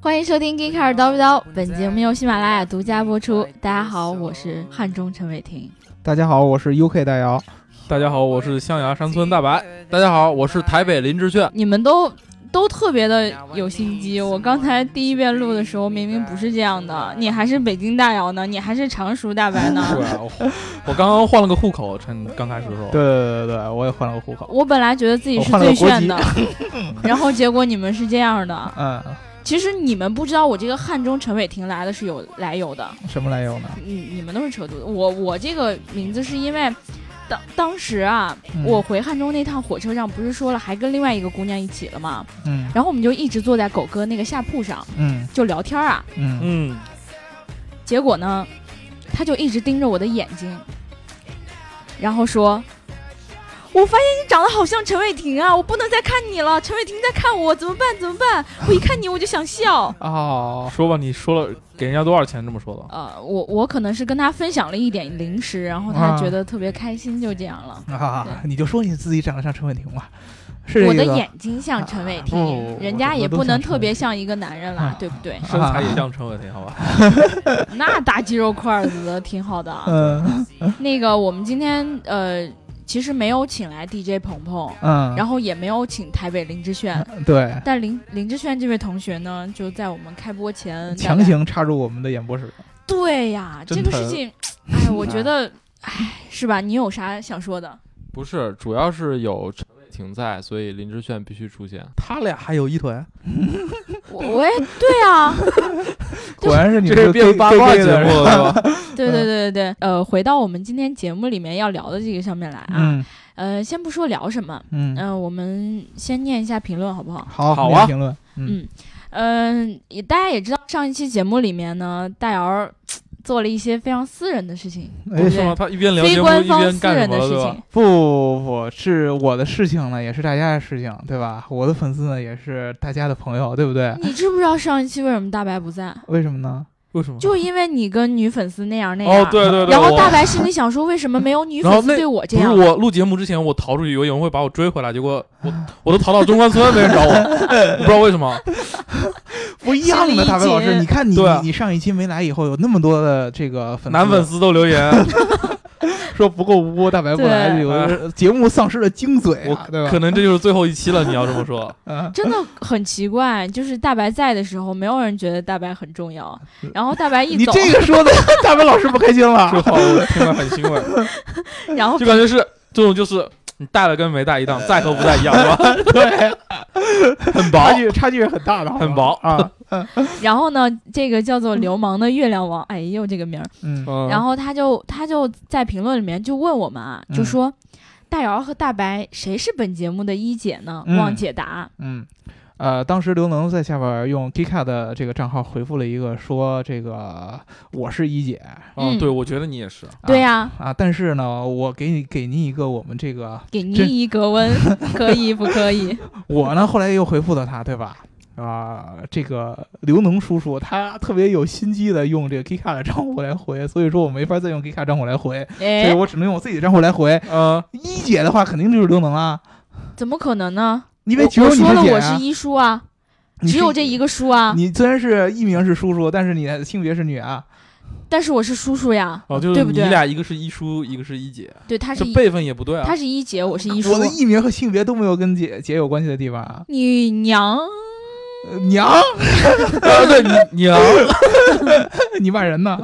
欢迎收听《g e e k a r 叨不叨》，本节目由喜马拉雅独家播出。大家好，我是汉中陈伟霆。大家好，我是 UK 大姚。大家好，我是象牙山村大白。大家好，我是台北林志炫。你们都都特别的有心机。我刚才第一遍录的时候，明明不是这样的。你还是北京大姚呢，你还是常熟大白呢。对啊，我我刚刚换了个户口，趁刚开始的时候。对对对对，我也换了个户口。我本来觉得自己是最炫的，然后结果你们是这样的。嗯。其实你们不知道，我这个汉中陈伟霆来的是有来由的。什么来由呢？你，你们都是扯犊子。我我这个名字是因为，当当时啊，我回汉中那趟火车上不是说了，还跟另外一个姑娘一起了吗？嗯。然后我们就一直坐在狗哥那个下铺上，嗯，就聊天啊，嗯嗯。结果呢，他就一直盯着我的眼睛，然后说。我发现你长得好像陈伟霆啊！我不能再看你了，陈伟霆在看我，怎么办？怎么办？我一看你我就想笑哦，说吧，你说了给人家多少钱？这么说的？呃，我我可能是跟他分享了一点零食，然后他觉得特别开心，就这样了。啊，你就说你自己长得像陈伟霆吧。是我的眼睛像陈伟霆，人家也不能特别像一个男人了，对不对？身材也像陈伟霆，好吧？那大肌肉块子挺好的。嗯，那个我们今天呃。其实没有请来 DJ 鹏鹏，嗯，然后也没有请台北林志炫，对。但林林志炫这位同学呢，就在我们开播前强行插入我们的演播室。对呀，这个事情，哎，我觉得，哎，是吧？你有啥想说的？不是，主要是有。停在，所以林志炫必须出现。他俩还有一腿，我也对啊，果然是你是变八卦节目了，对对对对对。呃，回到我们今天节目里面要聊的这个上面来啊，呃，先不说聊什么，嗯我们先念一下评论好不好？好，好啊，评论，嗯嗯，也大家也知道，上一期节目里面呢，大姚。做了一些非常私人的事情，为什么他一边聊节目一边干什么？不不不，是我的事情呢，也是大家的事情，对吧？我的粉丝呢，也是大家的朋友，对不对？你知不知道上一期为什么大白不在？为什么呢？为什么？就因为你跟女粉丝那样那样。哦，对对对。然后大白心里想说，为什么没有女粉丝对我这样？不是我录节目之前，我逃出去，以为有人会把我追回来，结果我我都逃到中关村，没人找我，不知道为什么。不一样的，大白老师，你看你你上一期没来以后，有那么多的这个粉男粉丝都留言说不够污，大白不来，有节目丧失了精髓，对吧？可能这就是最后一期了，你要这么说，真的很奇怪，就是大白在的时候，没有人觉得大白很重要，然后大白一走，你这个说的大白老师不开心了，说话我听了很欣慰，然后就感觉是这种就是。你带了跟没带一样，在和不在一样，是吧？对，很薄，差距差距是很大的，很薄。啊。然后呢，这个叫做流氓的月亮王，哎呦这个名儿，嗯，然后他就他就在评论里面就问我们啊，就说大姚和大白谁是本节目的一姐呢？望解答。嗯。呃，当时刘能在下边用 Gika 的这个账号回复了一个说：“这个我是一姐。”嗯，对，我觉得你也是。对呀。啊，但是呢，我给你给您一个我们这个给您一个温，可以不可以？我呢，后来又回复了他，对吧？啊，这个刘能叔叔他特别有心机的用这个 Kika 的账户来回，所以说我没法再用 Kika 账户来回，所以我只能用我自己的账户来回。嗯，一姐的话肯定就是刘能啊。怎么可能呢？因为只有你说了我是一叔啊，只有这一个叔啊。你虽然是艺名是叔叔，但是你的性别是女啊。但是我是叔叔呀，哦，就是你俩一个是一叔，一个是一姐。对，他是辈分也不对啊。他是一姐，我是一叔。我的艺名和性别都没有跟姐姐有关系的地方啊。你娘。娘，对你娘，你骂人呢？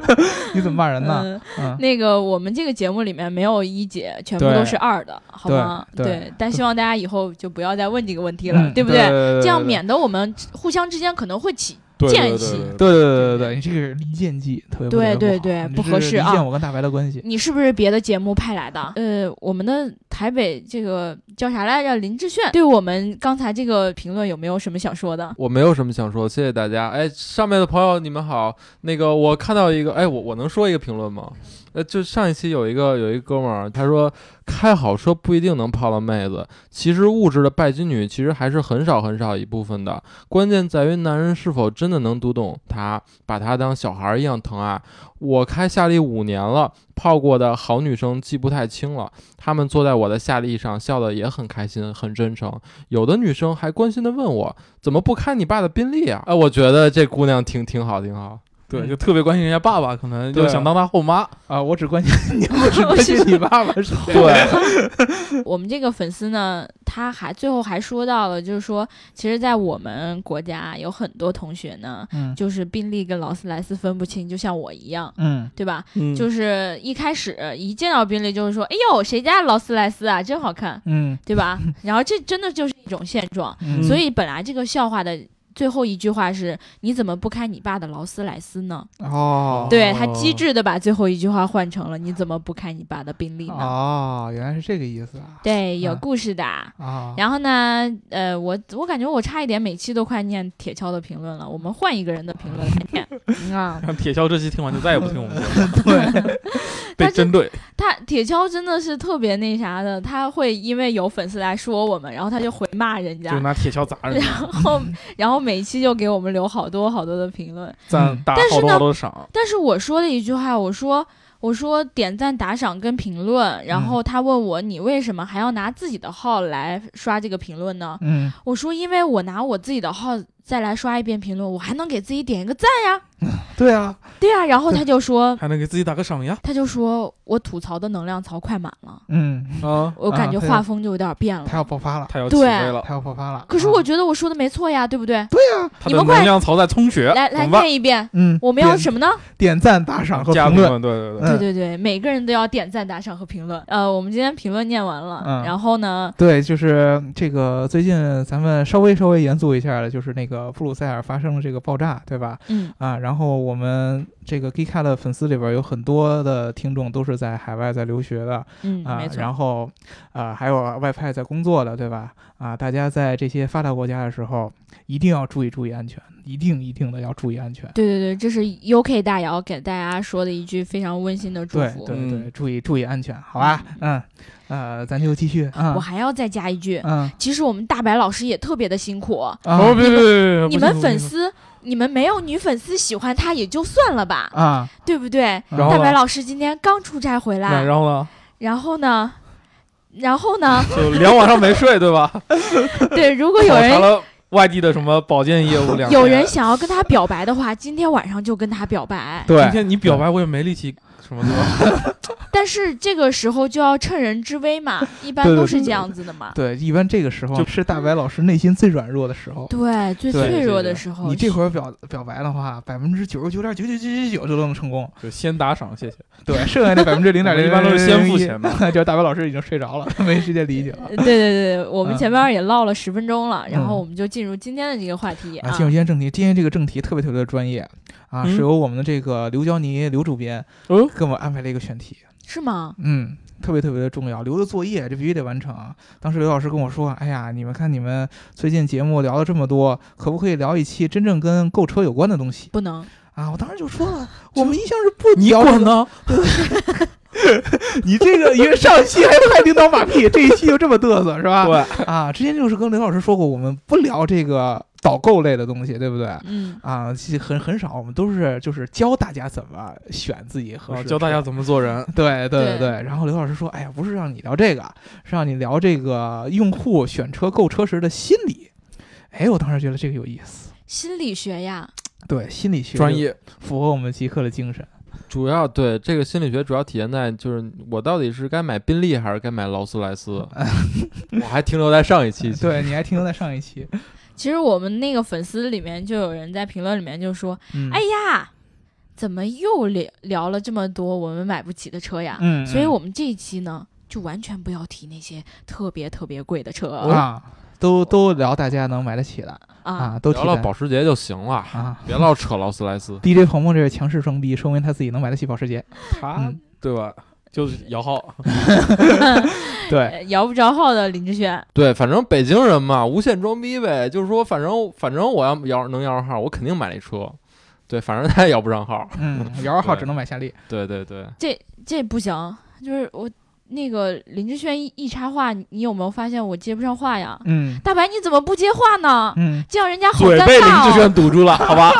你怎么骂人呢？那个我们这个节目里面没有一姐，全部都是二的，好吗？对，但希望大家以后就不要再问这个问题了，对不对？这样免得我们互相之间可能会起。间隙，对对对对对，你这个是离间计，特别对对对，不合适啊！我跟大白的关系，你是不是别的节目派来的？呃，我们的台北这个叫啥来着？林志炫，对我们刚才这个评论有没有什么想说的？我没有什么想说，谢谢大家。哎，上面的朋友你们好，那个我看到一个，哎，我我能说一个评论吗？呃，就上一期有一个有一哥们儿，他说开好车不一定能泡到妹子，其实物质的拜金女其实还是很少很少一部分的，关键在于男人是否真的。能读懂她，把她当小孩一样疼爱。我开夏利五年了，泡过的好女生记不太清了。她们坐在我的夏利上，笑得也很开心，很真诚。有的女生还关心地问我，怎么不开你爸的宾利啊？哎，我觉得这姑娘挺挺好，挺好。对，就特别关心人家爸爸，可能就想当他后妈啊。我只关心 你，我只关心你爸爸是。对，我们这个粉丝呢，他还最后还说到了，就是说，其实，在我们国家有很多同学呢，嗯，就是宾利跟劳斯莱斯分不清，就像我一样，嗯，对吧？嗯，就是一开始一见到宾利，就是说，哎呦，谁家劳斯莱斯啊，真好看，嗯，对吧？然后这真的就是一种现状，所以本来这个笑话的。最后一句话是：你怎么不开你爸的劳斯莱斯呢？哦，对他机智的把最后一句话换成了：你怎么不开你爸的宾利呢？哦，原来是这个意思啊！对，有故事的啊。然后呢，呃，我我感觉我差一点每期都快念铁锹的评论了，我们换一个人的评论来念啊。铁锹这期听完就再也不听我们了。对，被针对。他铁锹真的是特别那啥的，他会因为有粉丝来说我们，然后他就回骂人家，就拿铁锹砸人。然后，然后。每一期就给我们留好多好多的评论，赞打好多好多赏。但是我说了一句话，我说我说点赞打赏跟评论，然后他问我你为什么还要拿自己的号来刷这个评论呢？嗯，我说因为我拿我自己的号。再来刷一遍评论，我还能给自己点一个赞呀。对啊，对啊。然后他就说，还能给自己打个赏呀。他就说我吐槽的能量槽快满了。嗯啊，我感觉画风就有点变了。他要爆发了，他要起飞了，他要爆发了。可是我觉得我说的没错呀，对不对？对呀，你们快能量槽在充血。来来念一遍。嗯，我们要什么呢？点赞、打赏和评论。对对对对对，每个人都要点赞、打赏和评论。呃，我们今天评论念完了，然后呢？对，就是这个最近咱们稍微稍微严肃一下的，就是那个布鲁塞尔发。生了这个爆炸，对吧？嗯啊，然后我们这个 g e k a 的粉丝里边有很多的听众都是在海外在留学的，嗯啊，然后啊还有外派在工作的，对吧？啊，大家在这些发达国家的时候一定要注意注意安全，一定一定的要注意安全。对对对，这是 UK 大姚给大家说的一句非常温馨的祝福。对对对，注意注意安全，好吧？嗯。呃，咱就继续。我还要再加一句，嗯，其实我们大白老师也特别的辛苦。哦，别别别你们粉丝，你们没有女粉丝喜欢他也就算了吧，啊，对不对？大白老师今天刚出差回来，然后呢？然后呢？然后呢？就两晚上没睡，对吧？对，如果有人外地的什么保健业务，有人想要跟他表白的话，今天晚上就跟他表白。对，今天你表白我也没力气。什么 但是这个时候就要趁人之危嘛，一般都是这样子的嘛。对，一般这个时候就是大白老师内心最软弱的时候，对，最脆弱的时候。你这会儿表表白的话，百分之九十九点九九九九九就能成功。就先打赏，谢谢。对，剩下那百分之零点零一般都是先付钱嘛。就大白老师已经睡着了，没时间理解了。对对对，我们前面也唠了十分钟了，然后我们就进入今天的这个话题啊。进入今天正题，今天这个正题特别特别的专业。啊，是由我们的这个刘娇妮刘主编，嗯，给我们安排了一个选题，是吗？嗯，特别特别的重要，留的作业这必须得完成。当时刘老师跟我说：“哎呀，你们看你们最近节目聊了这么多，可不可以聊一期真正跟购车有关的东西？”不能啊！我当时就说了，我们一向是不你管呢？你这个因为上一期还拍领导马屁，这一期就这么嘚瑟是吧？对啊，之前就是跟刘老师说过，我们不聊这个。导购类的东西，对不对？嗯啊，其实很很少，我们都是就是教大家怎么选自己合适，教大家怎么做人。对对对对。然后刘老师说：“哎呀，不是让你聊这个，是让你聊这个用户选车购车时的心理。”哎，我当时觉得这个有意思。心理学呀？对，心理学专业符合我们极客的精神。主要对这个心理学主要体现在就是我到底是该买宾利还是该买劳斯莱斯？我还停留在上一期，对你还停留在上一期。其实我们那个粉丝里面就有人在评论里面就说：“哎呀，怎么又聊聊了这么多我们买不起的车呀？”嗯，所以我们这一期呢，就完全不要提那些特别特别贵的车。啊，都都聊大家能买得起的。啊，都聊聊保时捷就行了啊，别老扯劳斯莱斯。DJ 鹏鹏这是强势装逼，说明他自己能买得起保时捷，他对吧？就是摇号，对，摇不着号的林志炫，对，反正北京人嘛，无限装逼呗。就是说，反正反正我要摇能摇上号，我肯定买那车。对，反正他也摇不上号，嗯，摇上号只能买夏利。对对对，这这不行，就是我那个林志炫一一插话，你有没有发现我接不上话呀？嗯大白你怎么不接话呢？嗯，这样人家好嘴被林尴尬哦。志炫堵住了，好吧？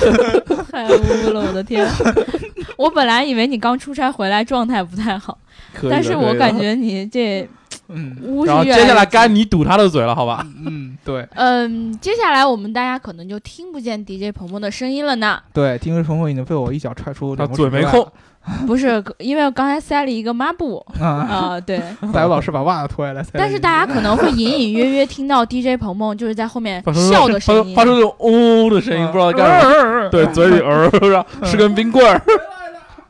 太污了，我的天！我本来以为你刚出差回来状态不太好，但是我感觉你这嗯然后接下来该你堵他的嘴了，好吧？嗯，对嗯，接下来我们大家可能就听不见 DJ 鹏鹏的声音了呢。对，，DJ 鹏鹏已经被我一脚踹出他嘴没空 不是，因为我刚才塞了一个抹布啊。啊、对。大伟老师把袜子脱下来塞，但是大家可能会隐隐约约听到 DJ 鹏鹏就是在后面笑的声音发，出那种呜的声音，不知道在干什么。么对，嘴里 呃是根冰棍儿。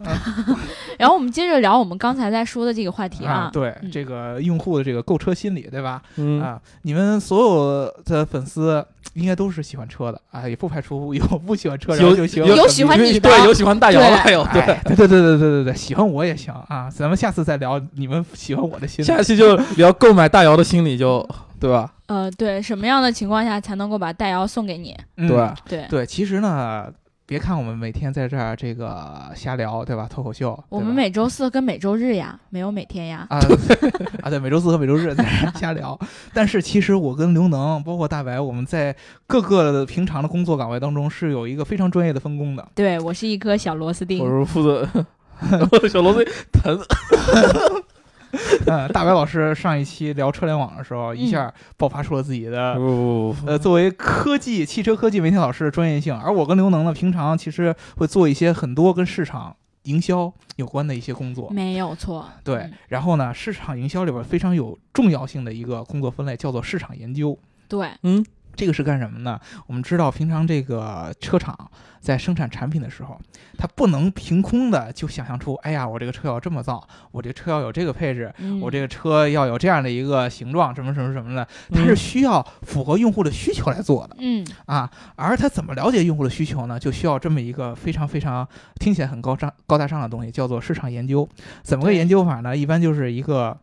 然后我们接着聊我们刚才在说的这个话题啊，对嗯这个用户的这个购车心理，对吧？嗯，啊，你们所有的粉丝应该都是喜欢车的啊，也不排除有不喜欢车，然后有就喜欢有有喜欢你的对，有喜欢大姚的，还有对。哎对对对对对对对，喜欢我也行啊，咱们下次再聊你们喜欢我的心理。下期就聊购买大姚的心理就，对吧？呃，对，什么样的情况下才能够把大姚送给你？嗯对，对，对，其实呢，别看我们每天在这儿这个瞎聊，对吧？脱口秀，我们每周四跟每周日呀，没有每天呀。啊 啊，对，每周四和每周日在这儿瞎聊。但是其实我跟刘能，包括大白，我们在各个的平常的工作岗位当中是有一个非常专业的分工的。对我是一颗小螺丝钉我。是负责 小螺丝疼。呃，大白老师上一期聊车联网的时候，一嗯下爆发出了自己的。不不呃，作为科技、汽车科技媒体老师的专业性，而我跟刘能呢，平常其实会做一些很多跟市场营销有关的一些工作。没有错。对嗯，然后呢，市场营销里边非常有重要性的一个工作分类叫做市场研究。对，嗯，这个是干什么呢？我们知道，平常这个车厂在生产产品的时候，它不能凭空的就想象出，哎呀，我这个车要这么造，我这个车要有这个配置，嗯我这个车要有这样的一个形状，什么什么什么的，它是需要符合用户的需求来做的嗯啊。而它怎么了解用户的需求呢？就需要这么一个非常非常听起来很高尚、高大上的东西，叫做市场研究。怎么个研究法呢？一般就是一个。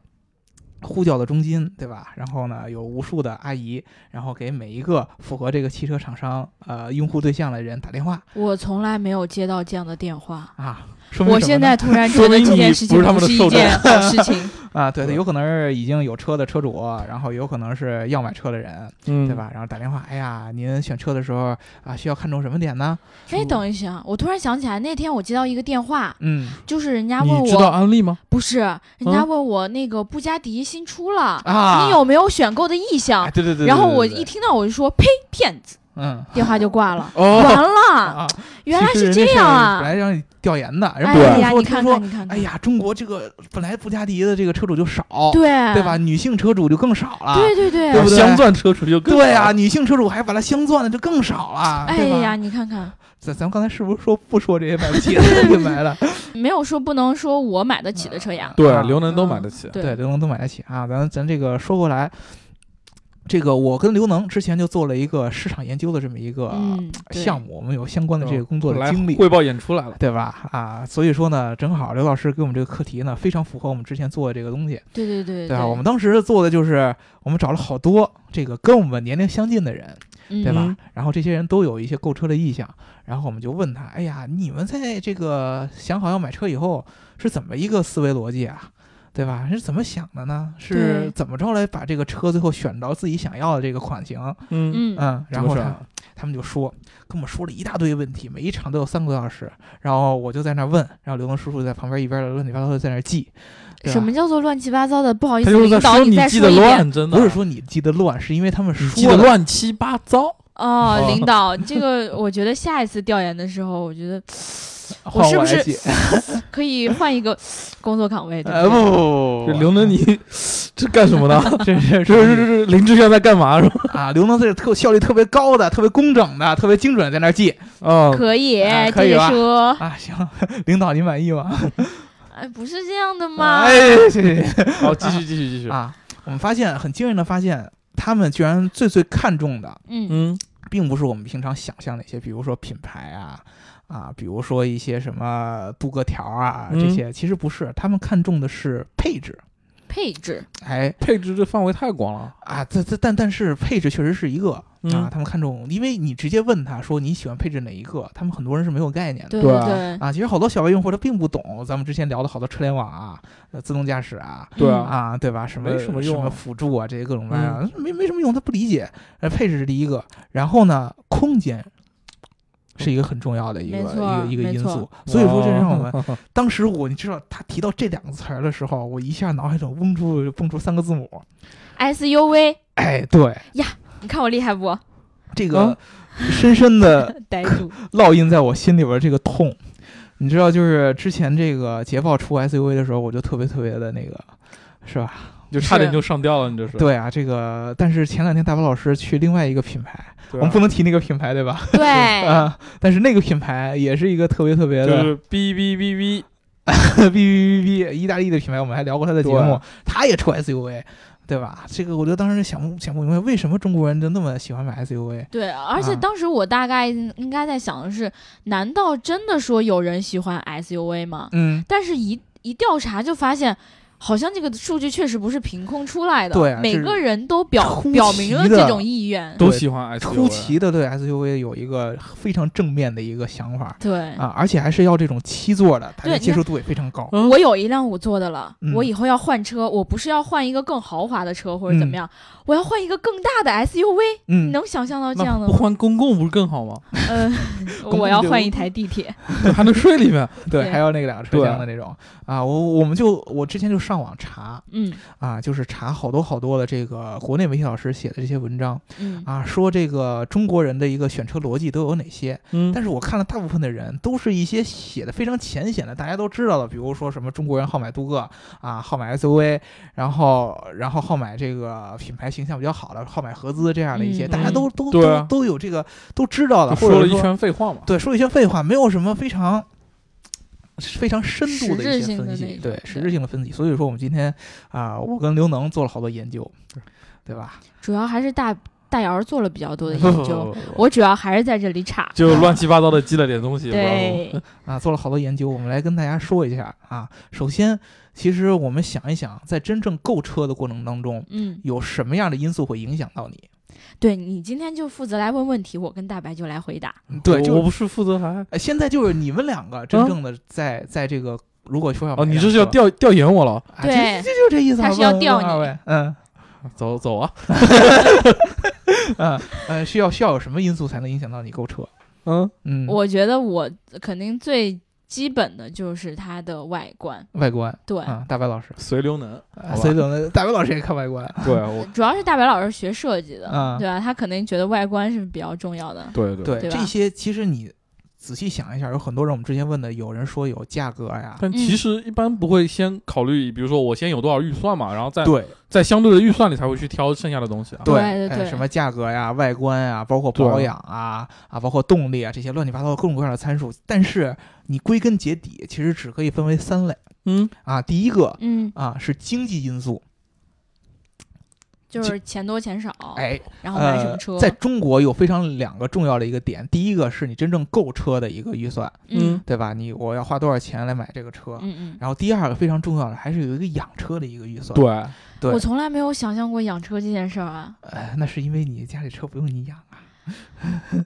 呼叫的中心，对吧？然后呢，有无数的阿姨，然后给每一个符合这个汽车厂商呃用户对象的人打电话我从来没有接到这样的电话。啊。说明我现在突然觉得这件事情不是一件好事 情。啊，对对，有可能是已经有车的车主，然后有可能是要买车的人，嗯，对？吧？然后打电话，哎呀，您选车的时候啊，需要看重什么点呢？哎，等一下，我突然想起来，那天我接到一个电话，嗯就是人家问你知道我，安利吗？不是，人家嗯问我那个布加迪新出了，啊，你有没有选购的意向啊？？对对对，然后对对对我一听到我就说呸，骗子，嗯电话就挂了。哦，完了，啊，原来是这样啊！来让你调研的，人哎本来呀，说你看看，你看看，哎呀，中国这个本来布加迪的这个车主就少，对对吧？？女性车主就更少了，对对对对不对镶钻车主就更对呀、少女性车主还把它镶钻的就更少了，哎呀，你看看，咱咱们刚才是不是说不说这些买不起的 品牌了？没有说不能说我买得起的车呀。对啊，刘能都买得起。对对，刘能都买得起啊。咱咱这个说过来，这个我跟刘能之前就做了一个市场研究的这么一个项目，我们有相关的这个工作的经历。汇报演出来了。对吧？啊，所以说呢，正好刘老师给我们这个课题呢，非常符合我们之前做的这个东西，对对对对吧？我们当时做的就是，我们找了好多这个跟我们年龄相近的人，对对吧？嗯然后这些人都有一些购车的意向，然后我们就问他：“哎呀，你们在这个想好要买车以后是怎么一个思维逻辑啊？对吧？是怎么想的呢？是怎么着来把这个车最后选到自己想要的这个款型？嗯，嗯嗯，然后他他们就说，跟我们说了一大堆问题，每一场都有三个多小时，然后我就在那儿问，然后刘能叔叔在旁边一边乱七八糟的在那儿记。什么叫做乱七八糟的？不好意思，领导，再说记得说一遍。乱，真的不是说你记得乱，是因为他们你记得说的乱七八糟。哦，哦领导，这 个我觉得下一次调研的时候，我觉得换是不是。可以换一个工作岗位，对呃不对？不不刘能，你 这干什么呢？这是这是这是林志炫在干嘛是吧？啊，刘能这是特效率特别高的、特别工整的、特别精准的在那记哦，可以，可以说，啊。行，领导您满意吗？哎，不是这样的吗？哎，谢谢谢谢好，继续继续继续。啊。我们发现很惊人的发现，他们居然最最看重的，嗯嗯并不是我们平常想象的一些，比如说品牌啊。啊，比如说一些什么镀铬条啊，嗯这些其实不是，他们看重的是配置。配置，哎配置这范围太广了。啊，这这但但是配置确实是一个嗯，他们看重，因为你直接问他说你喜欢配置哪一个，他们很多人是没有概念的。对对啊对，啊，其实好多小白用户他并不懂咱们之前聊的好多车联网啊、呃自动驾驶啊，对啊啊，对吧？什么没什么用啊什么辅助啊，这些各种各样的，没没什么用，他不理解。呃，配置是第一个，然后呢，空间是一个很重要的一个一个一个因素。所以说，这让我们们 当时我你知道他提到这两个词儿的时候，我一下脑海中嗡出蹦出三个字母，SUV，哎，对呀，你看我厉害不？这个深深的 烙印在我心里边这个痛。你知道，就是之前这个捷豹出 SUV 的时候，我就特别特别的那个，是吧？就差点就上吊了，你这是？对啊，这个，但是前两天大宝老师去另外一个品牌，啊，我们不能提那个品牌，对吧？对，啊，但是那个品牌也是一个特别特别的就是哔哔哔哔，哔哔哔哔，意大利的品牌，我们还聊过他的节目，他也出 SUV，对吧？这个我就当时想不想不明白，为什么中国人就那么喜欢买 SUV？对，而且啊当时我大概应该在想的是，难道真的说有人喜欢 SUV 吗？嗯，但是一一调查就发现。好像这个数据确实不是凭空出来的，对啊每个人都表表明了这种意愿。都喜欢 SUV。出奇的对 SUV 有一个非常正面的一个想法对，啊，而且还是要这种七座的，它的对接受度也非常高。嗯我有一辆五座的了，嗯我以后要换车，我不是要换一个更豪华的车或者怎么样，我要换一个更大的 SUV。你嗯，能想象到这样的吗？不换公共不是更好吗？嗯 我要换一台地铁。还能睡里面。对，对还要那个两个车厢的那种啊，我我们就我之前就上网查。嗯。啊，就是查好多好多的这个国内媒体老师写的这些文章。嗯，啊，说这个中国人的一个选车逻辑都有哪些。嗯，但是我看了大部分的人都是一些写的非常浅显的，大家都知道的，比如说什么中国人好买镀铬啊，好买 SUV，然后然后好买这个品牌形象比较好的，好买合资这样的一些，嗯大家都都啊。都都有这个都知道的，说了一或者说圈废话嘛。对，说一圈废话，没有什么非常非常深度的一些分析，对实质性的分析。所以说我们今天啊、我跟刘能做了好多研究，对吧？主要还是大大姚做了比较多的 研究，我主要还是在这里插。就乱七八糟的积了点东西。对，啊，做了好多研究，我们来跟大家说一下啊。首先，其实我们想一想，在真正购车的过程当中，嗯，有什么样的因素会影响到你？对你今天就负责来问问题，我跟大白就来回答。对，就我我不是负责还呃现在就是你们两个真正的在、在这个，如果说要哦，你这是要车调调研我了？啊对这这就这意思啊。他是要问调你二位，嗯走走啊。嗯嗯，需要需要有什么因素才能影响到你购车？嗯，嗯，我觉得我肯定最基本的就是它的外观，外观对，啊，大白老师，随流能。啊好吧所以等的大白老师也看外观，对 我，主要是大白老师学设计的，嗯对吧？他肯定觉得外观是比较重要的。对对对对这些其实你仔细想一下，有很多人我们之前问的，有人说有价格呀，但其实一般不会先考虑，比如说我先有多少预算嘛，然后再对。在相对的预算里才会去挑剩下的东西啊。对对对哎什么价格呀、外观呀，包括保养啊啊，包括动力啊这些乱七八糟的各种各样的参数，但是你归根结底，其实只可以分为三类。嗯，啊。第一个嗯，啊是经济因素，就是钱多钱少，哎，然后买什么呃车，，在中国有非常两个重要的一个点，第一个是你真正购车的一个预算，嗯对吧？你我要花多少钱来买这个车？嗯嗯，然后第二个非常重要的还是有一个养车的一个预算。对，对我从来没有想象过养车这件事儿啊。哎，那是因为你家里车不用你养啊。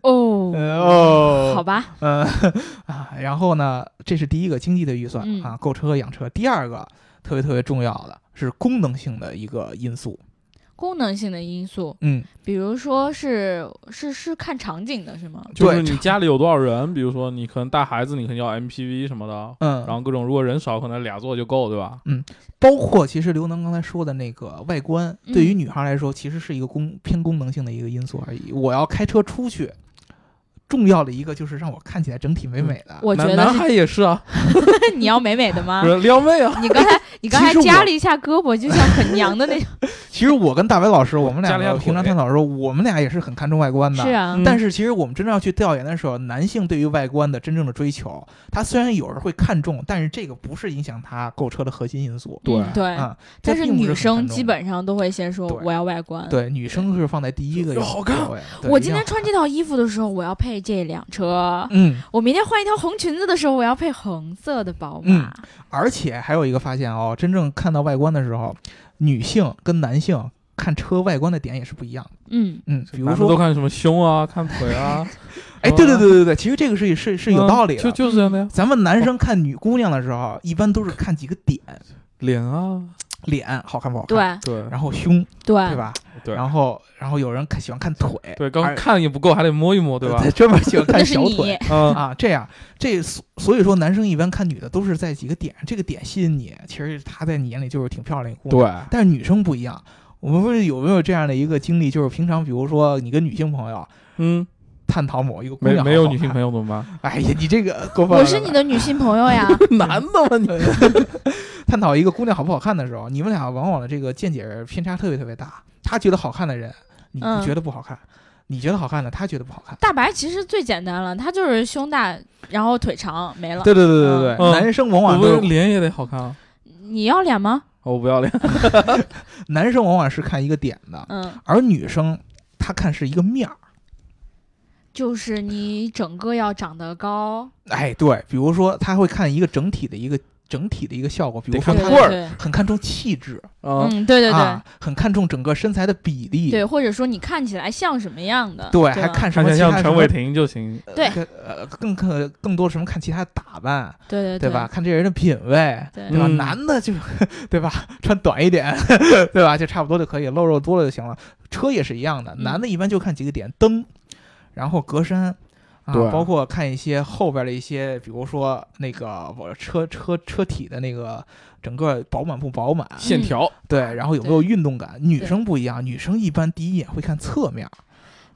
哦，哦好吧，嗯 啊，然后呢，这是第一个经济的预算、嗯啊，购车和养车。第二个特别特别重要的是功能性的一个因素。功能性的因素，嗯，比如说是是是看场景的是吗？就是你家里有多少人，比如说你可能带孩子，你可能要 MPV 什么的，嗯，然后各种如果人少，可能俩座就够，对吧？嗯包括其实刘能刚才说的那个外观，嗯对于女孩来说，其实是一个功偏功能性的一个因素而已。我要开车出去，重要的一个就是让我看起来整体美美的。我觉得是男男孩也是啊，你要美美的吗撩妹啊，你刚才你刚才夹了一下胳膊，就像很娘的那种。其实我跟大伟老师，我们俩平常腿探讨的时候，我们俩也是很看重外观的。是啊，嗯但是其实我们真正要去调研的时候，男性对于外观的真正的追求，他虽然有人会看重，但是这个不是影响他购车的核心因素。对嗯对。啊，但是女生基本上都会先说我要外观。对女生是放在第一个要好看我今天穿这套衣服的时候，我要配这辆车；嗯，我明天换一条红裙子的时候，我要配红色的宝嗯马。而且还有一个发现哦，真正看到外观的时候，女性跟男性看车外观的点也是不一样的。嗯，嗯，比如说都，看什么胸啊，看腿啊，哎，对对对对对，其实这个是是是有嗯道理的。就就是这样的呀，咱们男生看女姑娘的时候，一般都是看几个点，脸啊，脸好看不好看，对。对。然后胸，对。对吧？对。然后然后有人看喜欢看腿，对，刚看也不够，还得摸一摸，对吧？专门喜欢看小腿。嗯，啊，这样，这所所以说，男生一般看女的都是在几个点，这个点吸引你，其实她在你眼里就是挺漂亮的姑娘。对，但是女生不一样，我们不是有没有这样的一个经历？就是平常，比如说你跟女性朋友嗯，探讨某一个姑没娘，没有女性朋友。友怎么办？哎呀，你这个过分。我是你的女性朋友呀。男的吗你？探讨一个姑娘好不好看的时候，你们俩往往的这个见解偏差特别特别大。他觉得好看的人，你嗯你觉得不好看；你觉得好看的，他觉得不好看。大白其实最简单了，他就是胸大，然后腿长，没了。对对对对对，嗯男生往往脸也得好看啊，你要脸吗？哦我不要脸。男生往往是看一个点的，嗯，而女生她看是一个面儿。就是你整个要长得高，哎，对，比如说他会看一个整体的一个整体的一个效果，比如得说对很看重气质啊，嗯，对对对、啊，很看重整个身材的比例，对，或者说你看起来像什么样的，对，吧还看什看么像陈伟霆就行。对更更更多什么看其他的打扮，对对对吧？？看这人的品味，对对吧？嗯男的就 对吧，穿短一点，对吧？就差不多就可以，露肉多了就行了。车也是一样的，嗯男的一般就看几个点，灯，然后格栅。啊，对。包括看一些后边的一些，比如说那个我车车车体的那个整个饱满不饱满，线条，对，然后有没有运动感？女生不一样，女生一般第一眼会看侧面，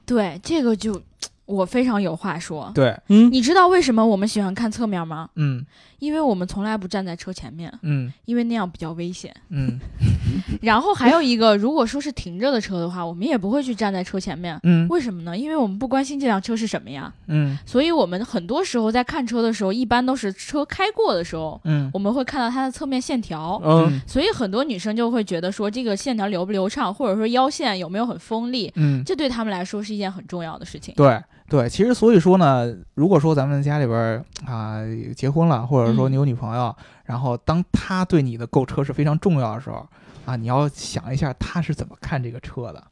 对，这个就我非常有话说。对，嗯，你知道为什么我们喜欢看侧面吗？嗯因为我们从来不站在车前面，嗯因为那样比较危险。嗯 然后还有一个，如果说是停着的车的话，我们也不会去站在车前面。嗯为什么呢？因为我们不关心这辆车是什么呀，嗯所以我们很多时候在看车的时候，一般都是车开过的时候，嗯我们会看到它的侧面线条。嗯，所以很多女生就会觉得说这个线条流不流畅，或者说腰线有没有很锋利，嗯，这对他们来说是一件很重要的事情。对对，其实所以说呢，如果说咱们家里边儿啊结婚了，或者说嗯你有女朋友，然后当他对你的购车是非常重要的时候啊，你要想一下他是怎么看这个车的。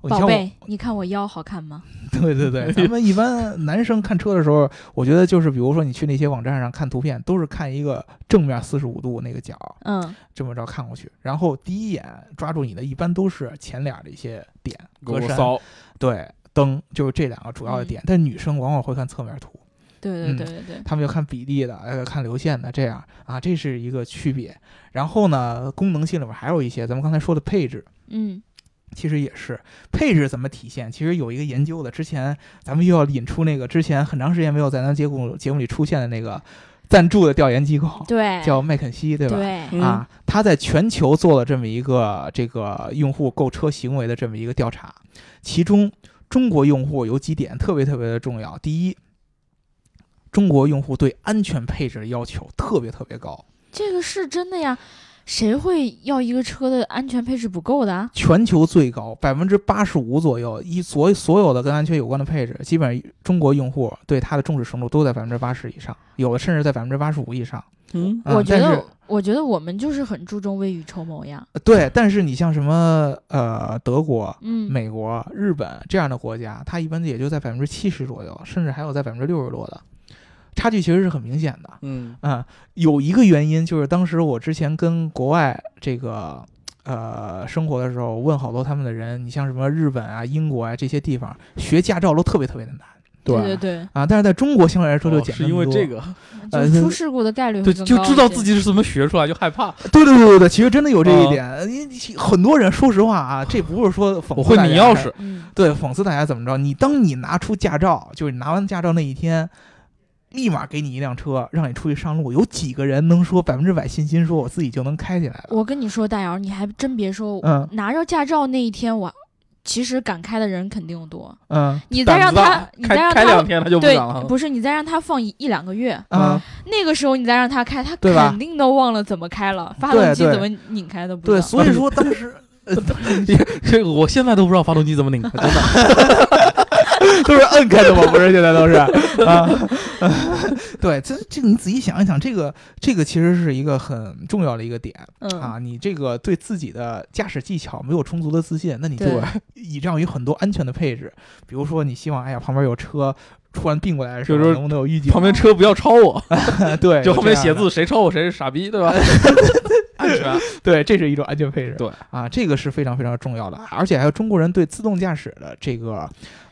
我宝贝，你看我腰好看吗？对对对，咱们一般男生看车的时候，我觉得就是比如说你去那些网站上看图片，都是看一个正面四十五度那个角，嗯，这么着看过去，然后第一眼抓住你的，一般都是前脸的一些点，格栅，给我骚，对，灯，就是这两个主要的点。但女生往往会看侧面图，对对嗯对对对，她们要看比例的，呃，看流线的，这样啊，这是一个区别。然后呢，功能性里面还有一些，咱们刚才说的配置，嗯其实也是配置怎么体现？其实有一个研究的，之前咱们又要引出那个之前很长时间没有在咱节目节目里出现的那个赞助的调研机构，对，叫麦肯锡，对吧？对，嗯啊，他在全球做了这么一个这个用户购车行为的这么一个调查，其中中国用户有几点特别特别的重要。第一，中国用户对安全配置的要求特别特别高，这个是真的呀。谁会要一个车的安全配置不够的啊？全球最高，百分之八十五左右，一所所有的跟安全有关的配置，基本上中国用户对它的重视程度都在百分之八十以上，有的甚至在百分之八十五以上。嗯，啊我觉得，我觉得我们就是很注重未雨绸缪呀。呃对，但是你像什么呃德国、嗯，美国、日本这样的国家，它一般也就在百分之七十左右，甚至还有在百分之六十多的，差距其实是很明显的。嗯，啊、有一个原因就是当时我之前跟国外这个呃生活的时候，问好多他们的人，你像什么日本啊、英国啊这些地方，学驾照都特别特别的难对对对，啊。但是在中国相对来说就简单得多因为这个，呃就出事故的概率对，就知道自己是怎么学出来，就害怕。对对对对对，其实真的有这一哦点。呃你、你很多人说实话啊，这不是说讽刺我会大家拧钥匙，嗯，对，讽刺大家怎么着？你当你拿出驾照，就是你拿完驾照那一天，立马给你一辆车，让你出去上路，有几个人能说百分之百信心说我自己就能开起来了？我跟你说，大姚，你还真别说，嗯拿着驾照那一天，我其实敢开的人肯定多。嗯你再让他你再让他。开两天他就不对敢了，。不是你再让他放一一两个月，啊，那个时候你再让他开，他肯定都忘了怎么开了，发动机怎么拧开的不知对，所以说当时。呃这个我现在都不知道发动机怎么拧开，真的。都是摁开的吗？不是，现在都是 啊。对，这这个你仔细想一想，这个这个其实是一个很重要的一个点嗯啊。你这个对自己的驾驶技巧没有充足的自信，那你就倚仗于很多安全的配置，比如说你希望，哎呀，旁边有车突然并过来的时候，就是能不能有预警？旁边车不要超我，对，就后面写字谁超我谁是傻逼，对吧？安全。对，这是一种安全配置。对啊，这个是非常非常重要的，而且还有中国人对自动驾驶的这个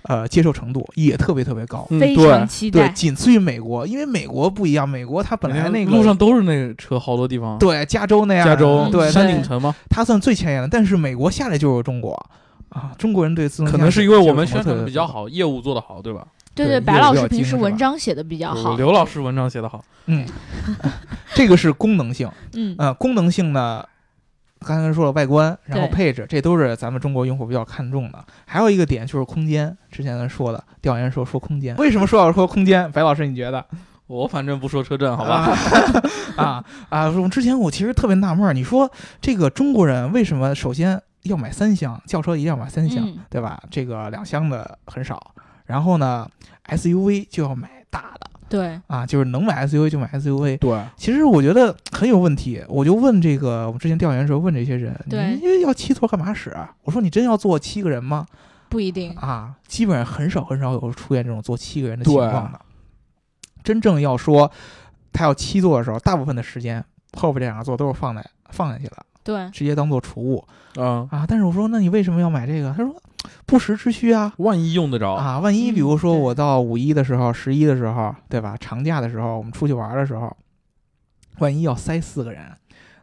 呃接受程度也特别特别高。嗯非对对，常期待。仅次于美国，因为美国不一样，美国它本来那个路上都是那个车，好多地方。对加州那样，加州对山顶城吗？它算最前沿的，但是美国下来就是中国啊，中国人对自动驾驶可能是因为我们宣传的比较好，业务做得好，对吧？对对白老师平时文章写的比较好。刘老师文章写的好，嗯，这个是功能性，嗯，呃，功能性呢。刚才说了外观，然后配置，这都是咱们中国用户比较看重的。还有一个点就是空间，之前咱说的调研说说空间，为什么说要说空间？白老师，你觉得？我反正不说车震，好吧？啊啊啊！我之前我其实特别纳闷儿，你说这个中国人为什么首先要买三厢轿车，一定要买三厢，嗯对吧？这个两厢的很少，然后呢，SUV 就要买大的对，啊，就是能买 SUV 就买 SUV。对，其实我觉得很有问题，我就问这个，我们之前调研的时候问这些人，对你要七座干嘛使啊？我说你真要坐七个人吗？不一定。啊，基本上很少很少有出现这种坐七个人的情况的。真正要说他要七座的时候，大部分的时间后边这两个座都是放在放下去了，对，直接当做储物嗯，啊。但是我说，那你为什么要买这个？他说 不时之需啊。万一用得着，啊，万一嗯比如说我到五一的时候、十一的时候，对吧？长假的时候，我们出去玩的时候，万一要塞四个人，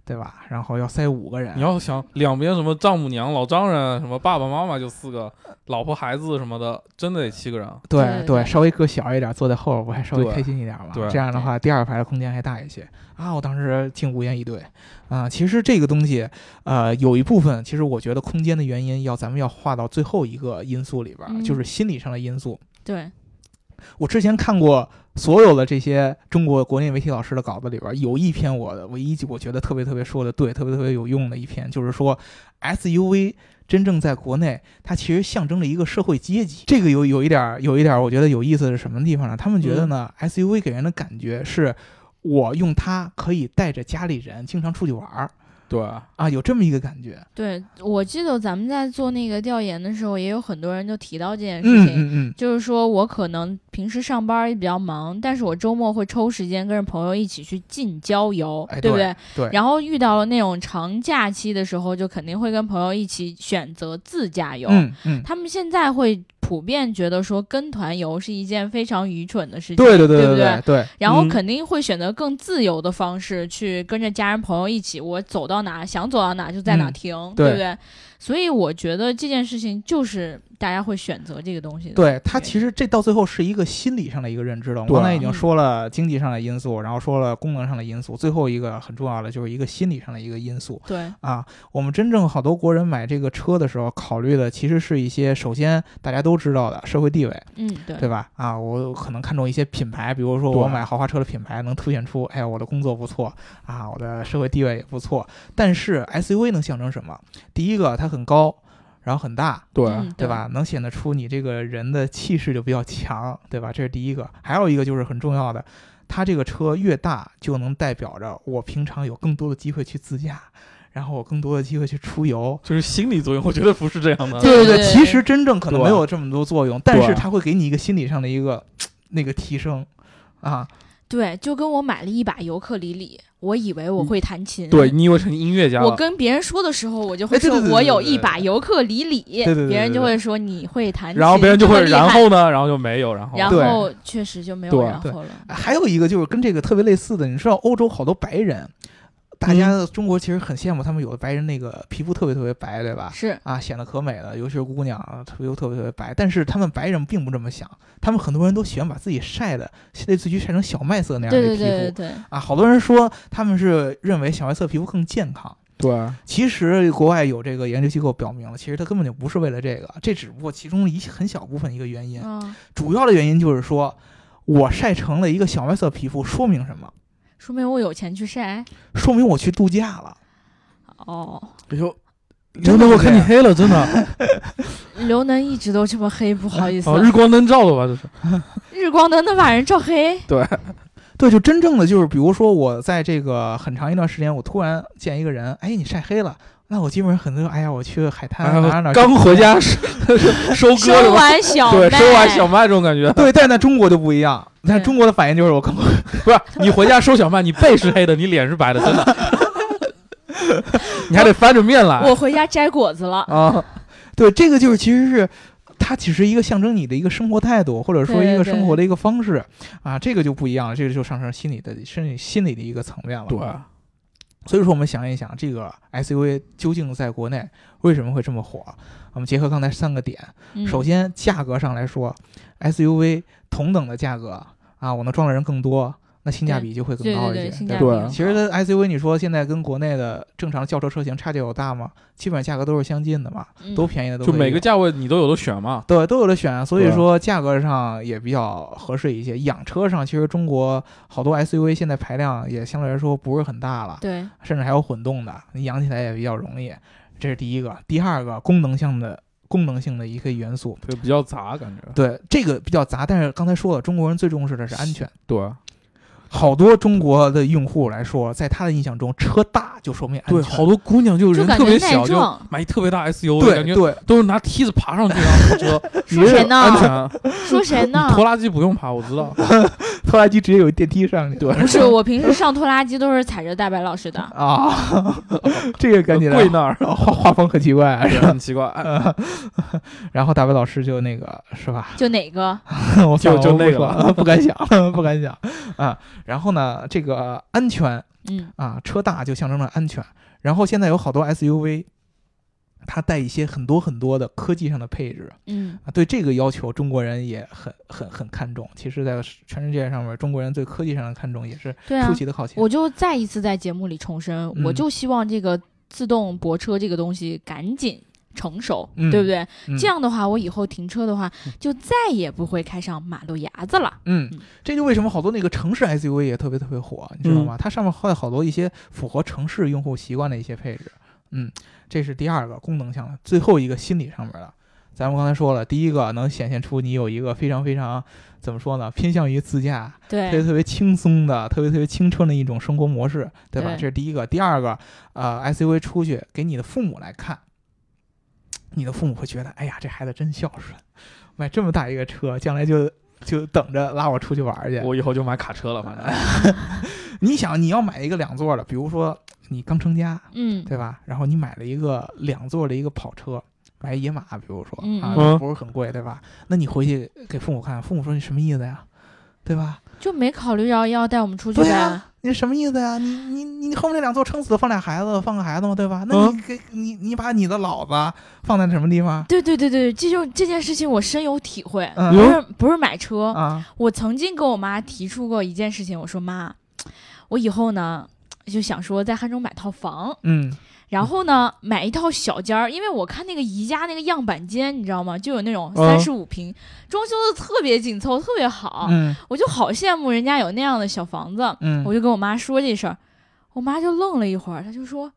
对吧？然后要塞五个人，你要想两边什么丈母娘、老丈人，什么爸爸妈妈就四个，老婆孩子什么的，真的得七个人。对对对稍微个小一点，坐在后边不还稍微开心一点嘛？对这样的话，第二排的空间还大一些啊！我当时竟无言以对啊。其实这个东西，呃，有一部分，其实我觉得空间的原因要咱们要划到最后一个因素里边就是心理上的因素。对，我之前看过所有的这些中国国内媒体老师的稿子里边，有一篇我的唯一我觉得特别特别说的对，特别特别有用的一篇，就是说 SUV 真正在国内，它其实象征了一个社会阶级。这个有有一点儿有一点儿我觉得有意思的是什么地方呢？他们觉得呢、SUV 给人的感觉是。我用它可以带着家里人经常出去玩儿对，啊，有这么一个感觉。对，我记得咱们在做那个调研的时候，也有很多人就提到这件事嗯情，嗯嗯，就是说我可能平时上班也比较忙，但是我周末会抽时间跟着朋友一起去近郊游，哎对不对？对。然后遇到了那种长假期的时候，就肯定会跟朋友一起选择自驾游。嗯嗯，他们现在会普遍觉得说跟团游是一件非常愚蠢的事情，对对对对不对对，嗯然后肯定会选择更自由的方式去跟着家人朋友一起，我走到哪想走到哪就在哪嗯停，对不对？所以我觉得这件事情就是大家会选择这个东西的。对它其实这到最后是一个心理上的一个认知了。我对刚才已经嗯说了经济上的因素，然后说了功能上的因素，最后一个很重要的就是一个心理上的一个因素对啊。我们真正好多国人买这个车的时候，考虑的其实是一些首先大家都知道的社会地位，嗯，对对吧？啊，我可能看中一些品牌，比如说我买豪华车的品牌能凸显出，哎呀，我的工作不错啊，我的社会地位也不错。但是 SUV 能象征什么？第一个，它很高，然后很大，对，嗯对吧？能显得出你这个人的气势就比较强，对吧？这是第一个。还有一个就是很重要的，它这个车越大，就能代表着我平常有更多的机会去自驾，然后我更多的机会去出游。就是心理作用，我觉得不是这样的。对对对其实真正可能没有这么多作用，但是它会给你一个心理上的一个 那个提升啊。对，就跟我买了一把尤克里里，我以为我会弹琴，对你以为成音乐家了？我跟别人说的时候，我就会说我有一把尤克里里，对对对别人就会说你会弹琴，然后别人就会，然后呢？然后就没有，然后对然后确实就没有然后了。还有一个就是跟这个特别类似的，你知道欧洲好多白人，大家中国其实很羡慕他们有的白人那个皮肤特别特别白，对吧？是，啊，显得可美了，尤其是姑娘啊，特别特别特别白。但是他们白人并不这么想，他们很多人都喜欢把自己晒的类似于晒成小麦色那样的皮肤对对对对，啊。好多人说他们是认为小麦色皮肤更健康，对，其实国外有这个研究机构表明了，其实它根本就不是为了这个，这只不过其中一很小部分一个原因，嗯，主要的原因就是说我晒成了一个小麦色皮肤，说明什么？说明我有钱去晒。说明我去度假了。哦，刘能，我看你黑了，真的。刘能一直都这么黑，不好意思，哦，日光灯照的吧？这是。日光灯能把人照黑。对对，就真正的就是，比如说我在这个很长一段时间，我突然见一个人，哎，你晒黑了，那我基本上很多，哎呀，我去海滩哎呀哪哪哪刚回家收 收割收？完小对，麦，收完小麦这种感觉。对，但在中国就不一样，你看中国的反应就是我刚不是你回家收小麦，你背是黑的，你脸是白的，真的。你还得翻着面来。我回家摘果子了。啊，对，这个就是其实是。它只是一个象征你的一个生活态度，或者说一个对对生活的一个方式啊，这个就不一样了，这个就上升心理的心理心理的一个层面了。对，所以说我们想一想，这个 SUV 究竟在国内为什么会这么火？我们结合刚才三个点，嗯首先价格上来说，SUV 同等的价格啊，我能装的人更多，那性价比就会更高一些。对其实它 SUV 你说现在跟国内的正常轿车车型差距有大吗？基本上价格都是相近的嘛，嗯都便宜的都就每个价位你都有的选嘛。对，都有的选，所以说价格上也比较合适一些。养车上，其实中国好多 SUV 现在排量也相对来说不是很大了，对甚至还有混动的，你养起来也比较容易。这是第一个，第二个功能性的功能性的一个元素。对，比较杂感觉。对，这个比较杂，但是刚才说了，中国人最重视的是安全。对好多中国的用户来说，在他的印象中，车大就说明安全。对，好多姑娘就人特别小，就撞买一特别大 SUV，对感觉对，都是拿梯子爬上去然后 车，说谁呢安全。说谁呢？拖拉机不用爬，我知道。拖拉机直接有电梯上去。对不是，我平时上拖拉机都是踩着大白老师的。啊，这个赶紧 跪那儿，画画风很奇怪？很奇怪。然后大白老师就那个是吧？就哪个？就我不说那个了不敢想，不敢想啊。然后呢，这个安全嗯，啊，车大就象征着安全。然后现在有好多 SUV，它带一些很多很多的科技上的配置嗯，啊，对这个要求中国人也很很很看重。其实，在全世界上面，中国人对科技上的看重也是出，奇的靠前。我就再一次在节目里重申，嗯我就希望这个自动泊车这个东西赶紧成熟，嗯对不对？嗯这样的话，我以后停车的话，就再也不会开上马路牙子了。嗯嗯，这就为什么好多那个城市 SUV 也特别特别火，你知道吗？它上面会有好多一些符合城市用户习惯的一些配置。嗯，这是第二个功能项的，最后一个心理上面的。咱们刚才说了，第一个能显现出你有一个非常非常怎么说呢，偏向于自驾、对特别，特别轻松的、特别特别青春的一种生活模式，对吧？对这是第一个。第二个，呃，SUV 出去给你的父母来看，你的父母会觉得，哎呀，这孩子真孝顺，买这么大一个车，将来就就等着拉我出去玩儿去。我以后就买卡车了，反 正。你想，你要买一个两座的，比如说你刚成家，嗯，对吧？然后你买了一个两座的一个跑车，买野马，比如说嗯啊，嗯不是很贵，对吧？那你回去给父母看，父母说你什么意思呀？对吧？就没考虑要要带我们出去呗。对啊，你什么意思呀？你你你你后面那两座撑死放俩孩子，放个孩子嘛，对吧？那你给你你把你的老子放在什么地方？对对对对，这就这件事情我深有体会。嗯不是不是买车，啊，我曾经跟我妈提出过一件事情，我说妈，我以后呢就想说在汉中买套房，嗯然后呢买一套小间儿，因为我看那个宜家那个样板间，你知道吗？就有那种嗯三十五平，装修的特别紧凑，特别好，嗯我就好羡慕人家有那样的小房子。嗯，我就跟我妈说这事儿，我妈就愣了一会儿，她就说：“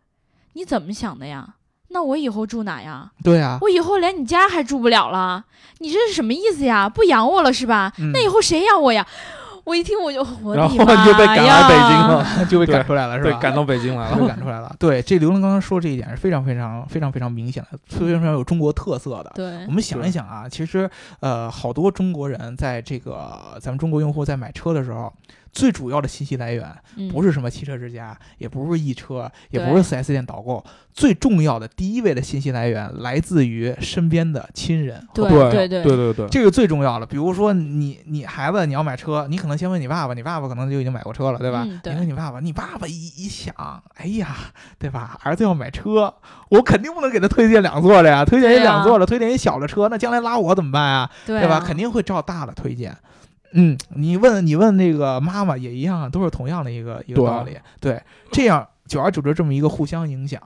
你怎么想的呀？那我以后住哪呀？对啊，我以后连你家还住不了了，你这是什么意思呀？不养我了是吧？嗯那以后谁养我呀？”我一听我就我的然后就被赶来北京了，就被赶出来了，是对，吧？赶到北京来被了。赶出来了。对，这刘能刚刚说这一点是非常非常非常非常明显的，非常非常有中国特色的。对我们想一想啊，其实呃，好多中国人在这个咱们中国用户在买车的时候，最主要的信息来源嗯不是什么汽车之家，也不是易车，也不是 4S 店导购，最重要的第一位的信息来源来自于身边的亲人和对朋友。对对对对对，这个最重要的，比如说你你孩子你要买车，你可能先问你爸爸，你爸爸可能就已经买过车了，对吧？嗯对你问你爸爸，你爸爸一一想，哎呀，对吧？儿子要买车，我肯定不能给他推荐两座的呀，推荐一两座的，推荐一小的车，那将来拉我怎么办啊？对对吧？啊肯定会照大的推荐。嗯，你问你问那个妈妈也一样啊，都是同样的一个一个道理。对，这样久而久之这么一个互相影响，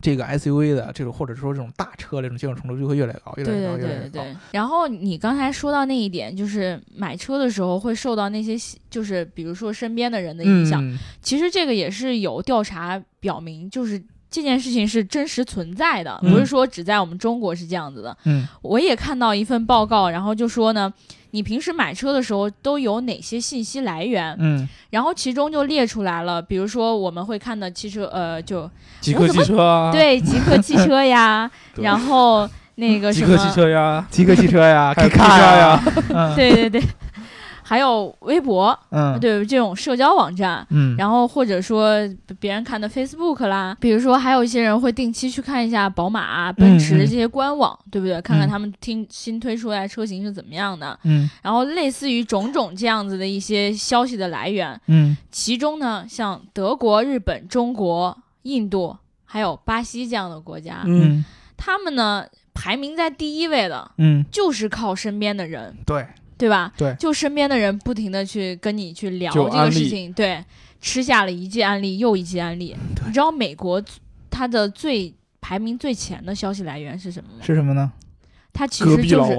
这个 SUV 的这种或者说这种大车这种接受程度就会越来越高，越来越高，对越来越高。对对。然后你刚才说到那一点，就是买车的时候会受到那些就是比如说身边的人的影响。嗯，其实这个也是有调查表明，就是这件事情是真实存在的，嗯不是说只在我们中国是这样子的。嗯我也看到一份报告，然后就说呢，你平时买车的时候都有哪些信息来源，嗯。然后其中就列出来了，比如说我们会看的汽车，呃，就极客汽车啊，对极客汽车呀，然后那个什么极客汽么，车呀，极客汽车呀 K 卡呀对 对对，还有微博，嗯。对这种社交网站。嗯，然后或者说别人看的 Facebook 啦，比如说还有一些人会定期去看一下宝马啊、奔驰嗯。这些官网，对不对？看看嗯他们听新推出来车型是怎么样的。嗯。然后类似于种种这样子的一些消息的来源，嗯。其中呢，像德国、日本、中国、印度还有巴西这样的国家，嗯，嗯。他们呢排名在第一位的，嗯，就是靠身边的人，对，对吧？对就身边的人不停的去跟你去聊这个事情，对，吃下了一剂案例又一剂案例。你知道美国它的最排名最前的消息来源是什么吗？是什么呢？它其实就是，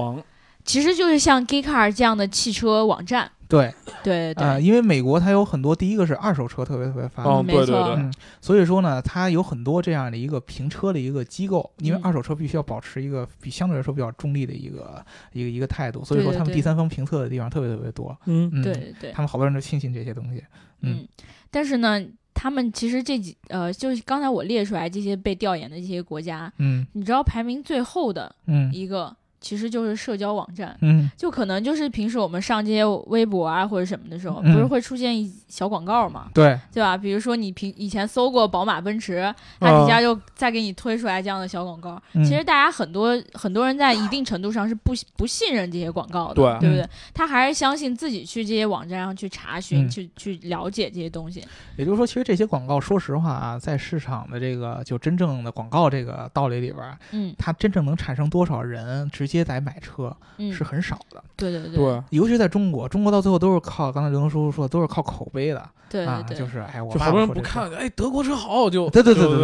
其实就是像 Geekcar 这样的汽车网站，对，对对。对，呃，因为美国它有很多，第一个是二手车特别特别发达，哦，没错。对。对对，嗯，所以说呢，它有很多这样的一个评车的一个机构，因为嗯。二手车必须要保持一个比相对来说比较中立的一个一个一个态度，所以说他们第三方评测的地方特别特别多。嗯，嗯，对对。对他们好多人都轻信这些东西。嗯。嗯，但是呢，他们其实这几呃，就是刚才我列出来这些被调研的这些国家，嗯。你知道排名最后的嗯。一个其实就是社交网站。嗯就可能就是平时我们上这些微博啊或者什么的时候，嗯不是会出现一小广告嘛，对，对吧？比如说你平以前搜过宝马、奔驰，它底下就再给你推出来这样的小广告。嗯其实大家很多很多人在一定程度上是不不信任这些广告的，对对不对？他还是相信自己去这些网站上去查询、嗯去去了解这些东西。也就是说，其实这些广告，说实话啊，在市场的这个就真正的广告这个道理里边，嗯它真正能产生多少人直接接载买车是很少的，对对对。尤其在中国，中国到最后都是靠刚才刘能叔叔说的，都是靠口碑的。对，就是哎，我法国人不看。哎，德国车好，就对对对对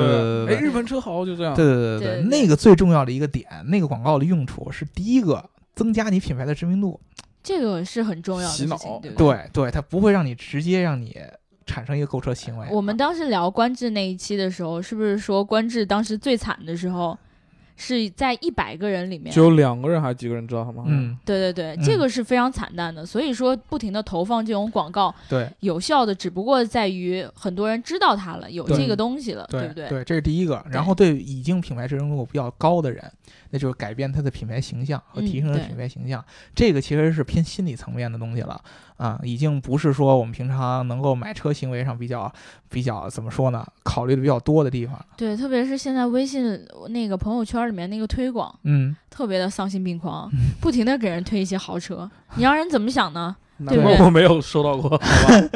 对。哎，日本车好，就这样。对对对对，那个最重要的一个点，那个广告的用处是第一个增加你品牌的知名度，这个是很重要的。洗脑对对，它不会让你直接让你产生一个购车行为。我们当时聊观致那一期的时候，是不是说观致当时最惨的时候？是在一百个人里面？只有两个人还是几个人知道他吗？嗯，对对对，嗯这个是非常惨淡的。所以说，不停的投放这种广告，对有效的只不过在于很多人知道它了，有这个东西了，对不对？对，这是第一个。然后对已经品牌知名度比较高的人，那就是改变他的品牌形象和提升品牌形象。这个其实是偏心理层面的东西了啊，已经不是说我们平常能够买车行为上比较比较怎么说呢，考虑的比较多的地方了。对，特别是现在微信那个朋友圈里面那个推广，嗯，特别的丧心病狂，不停的给人推一些豪车，你让人怎么想呢？难对不对我没有收到过，好吧？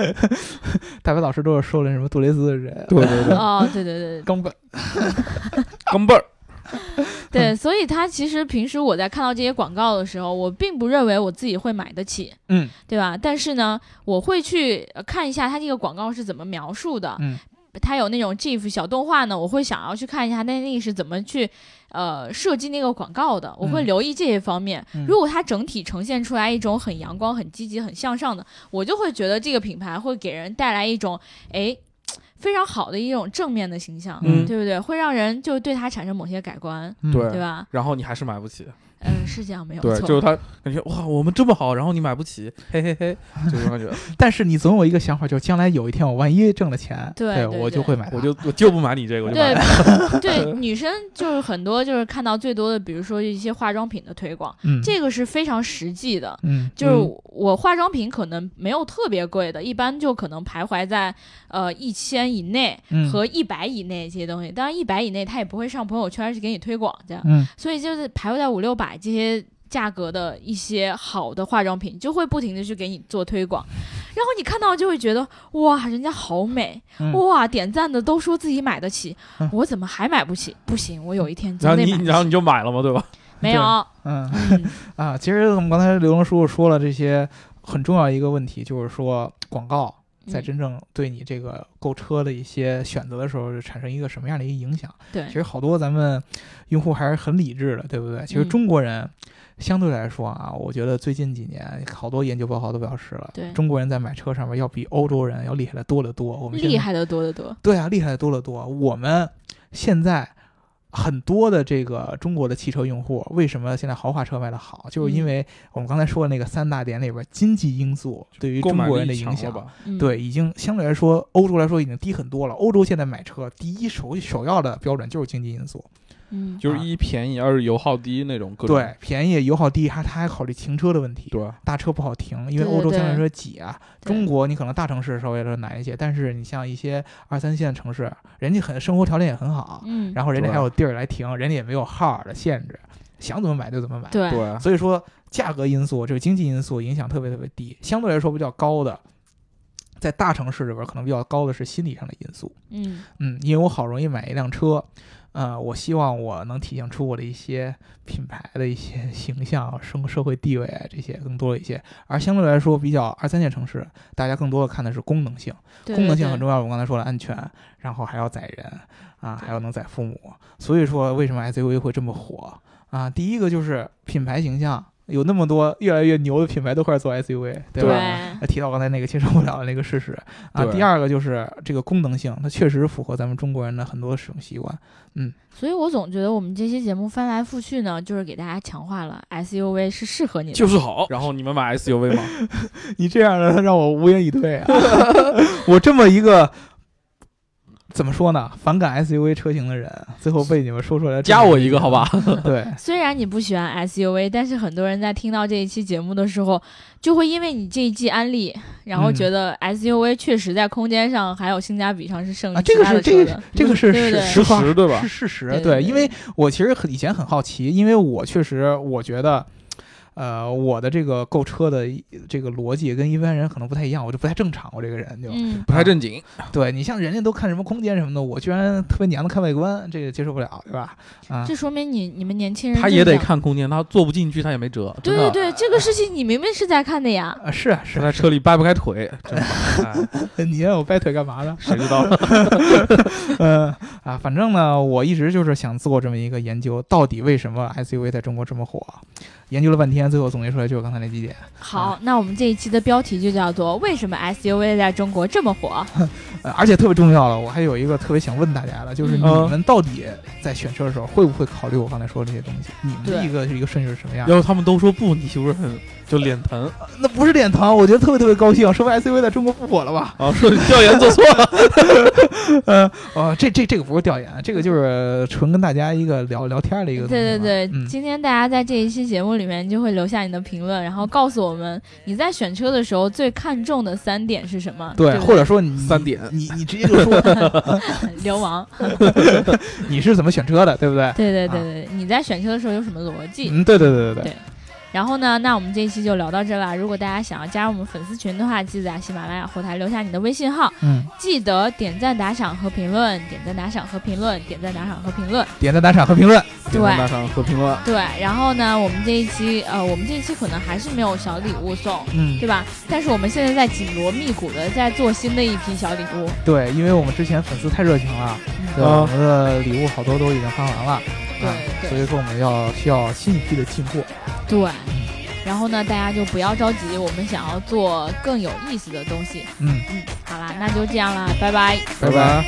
大白老师都是收了什么杜蕾斯的人，对对对，哦，对对对冈本，钢镚儿，对，所以他其实平时我在看到这些广告的时候，我并不认为我自己会买得起，嗯对吧？但是呢，我会去呃看一下他这个广告是怎么描述的。嗯，它有那种 GIF 小动画呢，我会想要去看一下那那是怎么去呃设计那个广告的，我会嗯留意这些方面。嗯如果它整体呈现出来一种很阳光、很积极、很向上的，我就会觉得这个品牌会给人带来一种哎。非常好的一种正面的形象，嗯对不对？会让人就对他产生某些改观，嗯对对吧？然后你还是买不起，嗯，是这样，没有对，错。就是他感觉哇，我们这么好，然后你买不起，嘿嘿嘿，这种感觉，但是你总有一个想法，就是将来有一天我万一挣了钱，对对对我就会买。我就我就不买你这个，我就买对 对，女生就是很多就是看到最多的，比如说一些化妆品的推广，嗯这个是非常实际的。嗯就是嗯我化妆品可能没有特别贵的，一般就可能徘徊在呃一千以内嗯和一百以内这些东西。当然一百以内他也不会上朋友圈去给你推广这样，嗯所以就是徘徊在五六百这些价格的一些好的化妆品，就会不停的去给你做推广，然后你看到就会觉得哇，人家好美，嗯。哇，点赞的都说自己买得起，嗯。我怎么还买不起？不行，我有一天然后。你然后你就买了嘛，对吧？没有，嗯。嗯。啊，其实我们刚才刘龙叔叔说了这些很重要一个问题，就是说广告在嗯真正对你这个购车的一些选择的时候，产生一个什么样的一个影响？对其，实好多咱们用户还是很理智的，对不对？其实嗯中国人相对来说啊，我觉得最近几年好多研究报告都表示了，对中国人在买车上面要比欧洲人要厉害的多得多。我们厉害的多得多。对啊，厉害的多得多。我们现在很多的这个中国的汽车用户为什么现在豪华车卖的好，就是因嗯。为我们刚才说的那个三大点里边，经济因素对于中国人的影响，对，已经相对来说欧洲来说已经低很多了。欧洲现在买车第一首首要的标准就是经济因素，嗯，就是一便宜，二是油耗低那种各种。对，便宜油耗低，还他还考虑停车的问题。对，大车不好停，因为欧洲相对来说挤啊。中国你可能大城市稍微的难一些，但是你像一些二三线城市，人家很生活条件也很好，嗯，然后人家还有地儿来停，人家也没有号儿的限制，想怎么买就怎么买。对，对，所以说价格因素这个经济因素影响特别特别低，相对来说比较高的，在大城市里边可能比较高的是心理上的因素。嗯嗯，因为我好容易买一辆车，呃，我希望我能体现出我的一些品牌的一些 形象、生社会地位啊，这些更多一些。而相对来说，比较二三线城市，大家更多的看的是功能性，对功能性很重要。我刚才说了安全，然后还要载人啊，还要能载父母。所以说，为什么 SUV 会这么火啊？第一个就是品牌形象，有那么多越来越牛的品牌都开始做 SUV，对吧？对提到刚才那个接受不了的那个事实啊。第二个就是这个功能性，它确实符合咱们中国人的很多使用习惯。嗯所以我总觉得我们这期节目翻来覆去呢，就是给大家强化了 SUV 是适合你的，就是好。然后你们买 SUV 吗？你这样的让我无言以对啊！我这么一个怎么说呢，反感 SUV 车型的人，最后被你们说出来，加我一个好吧？对，虽然你不喜欢 SUV，但是很多人在听到这一期节目的时候，就会因为你这一季安利，然后嗯觉得 SUV 确实在空间上还有性价比上是胜啊，这个是这个。这个是事实对吧是事实，对对对因为我其实很以前很好奇，因为我确实我觉得。呃，我的这个购车的这个逻辑跟一般人可能不太一样，我就不太正常，我这个人就，嗯，不太正经。对你像人家都看什么空间什么的，我居然特别娘的看外观，这个接受不了，对吧？啊，这说明你你们年轻人他也得。看空间，他坐不进去他也没辙。对对对，这个事情你明明是在看的呀。啊是啊是啊，在车里掰不开腿，真的。哎 你让我掰腿干嘛呢？谁知道？呃啊，反正呢，我一直就是想做这么一个研究，到底为什么 SUV 在中国这么火？研究了半天，最后总结出来就是刚才那几点。好，那我们这一期的标题就叫做“为什么 SUV 在中国这么火 呃，而且特别重要了，我还有一个特别想问大家的，就是嗯你们到底在选车的时候会不会考虑我刚才说的这些东西？你们的一个一个顺序是什么样？要是他们都说不，你是不是很就脸疼那不是脸疼，我觉得特别特别高兴，说明 SUV 在中国不火了吧？啊？说你调研做错了。呃，哦，这这这个不是调研，这个就是纯跟大家一个聊聊天的一”？个东西。对对对，嗯，今天大家在这一期节目里面就会留下你的评论，然后告诉我们你在选车的时候最看重的三点是什么？对，不或者说你三点你你直接就说 流氓。你是怎么选车的，对不对？对对对对，你在选车的时候有什么逻辑？嗯，对对对对对然后呢，那我们这一期就聊到这了。如果大家想要加入我们粉丝群的话，记得在喜马拉雅后台留下你的微信号，嗯，记得点赞、打赏和评论，点赞、打赏和评论，点赞、打赏和评论。点赞、打赏和评论。对打赏和评论。对，然后呢，我们这一期，呃，我们这一期可能还是没有小礼物送，嗯，对吧？但是我们现在在紧锣密鼓的在做新的一批小礼物。对，因为我们之前粉丝太热情了，对吧？啊我们的礼物好多都已经发完了，对啊对所以说我们要需要新一批的进货。对，然后呢，大家就不要着急，我们想要做更有意思的东西。嗯，嗯，好啦，那就这样啦，拜拜。拜拜。